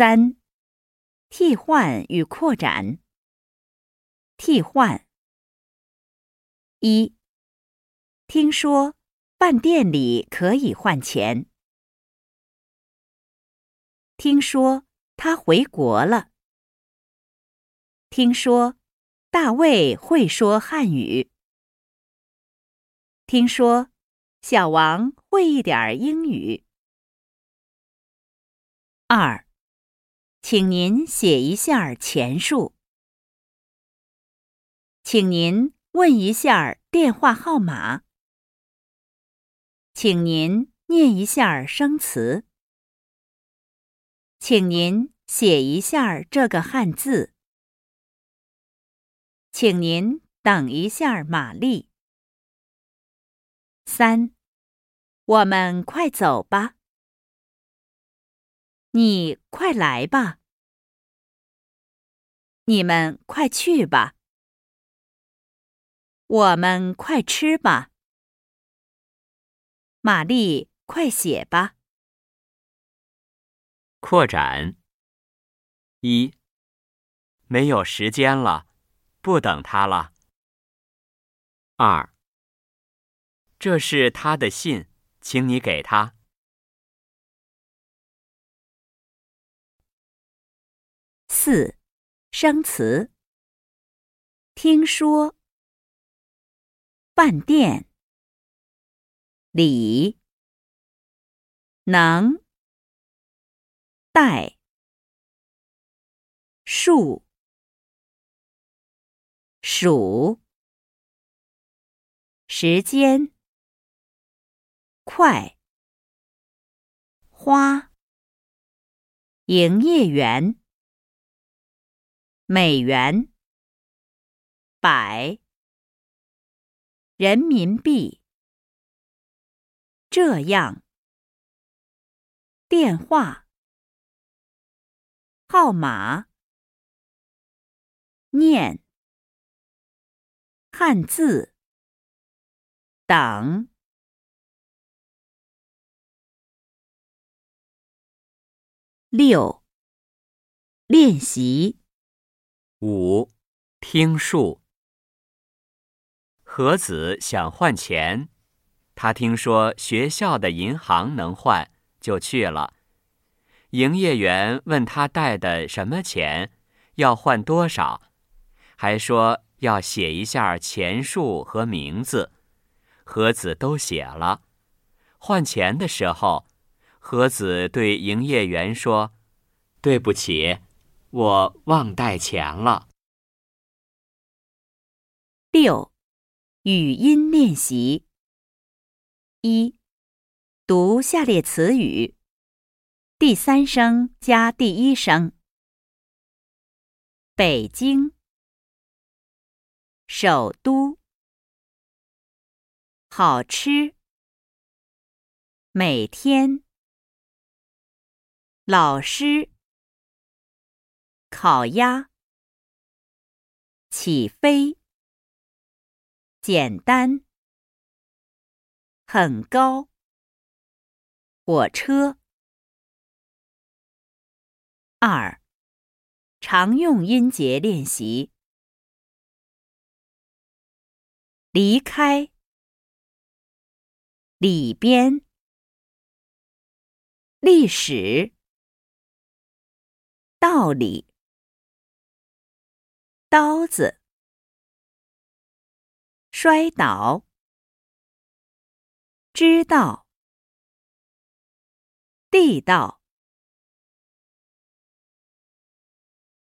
三、替换与扩展。替换。一、听说饭店里可以换钱。听说他回国了。听说大卫会说汉语。听说小王会一点英语。二，请您写一下钱数。请您问一下电话号码。请您念一下生词。请您写一下这个汉字。请您等一下，玛丽。三，我们快走吧。你快来吧！你们快去吧！我们快吃吧！玛丽，快写吧！扩展。一，没有时间了，不等他了。二，这是他的信，请你给他。四，生词。听说，饭店，里，能，带，数，数，时间，快，花，营业员。美元，百，人民币，这样，电话，号码，念，汉字，等，六，练习。五，听数。何子想换钱，他听说学校的银行能换，就去了。营业员问他带的什么钱，要换多少，还说要写一下钱数和名字。何子都写了。换钱的时候，何子对营业员说：“对不起。”我忘带钱了。六，语音练习。一，读下列词语，第三声加第一声。北京，首都，好吃，每天，老师。烤鸭，起飞，简单，很高，火车。二，常用音节练习。离开，里边，历史，道理。刀子，摔倒，知道，地道。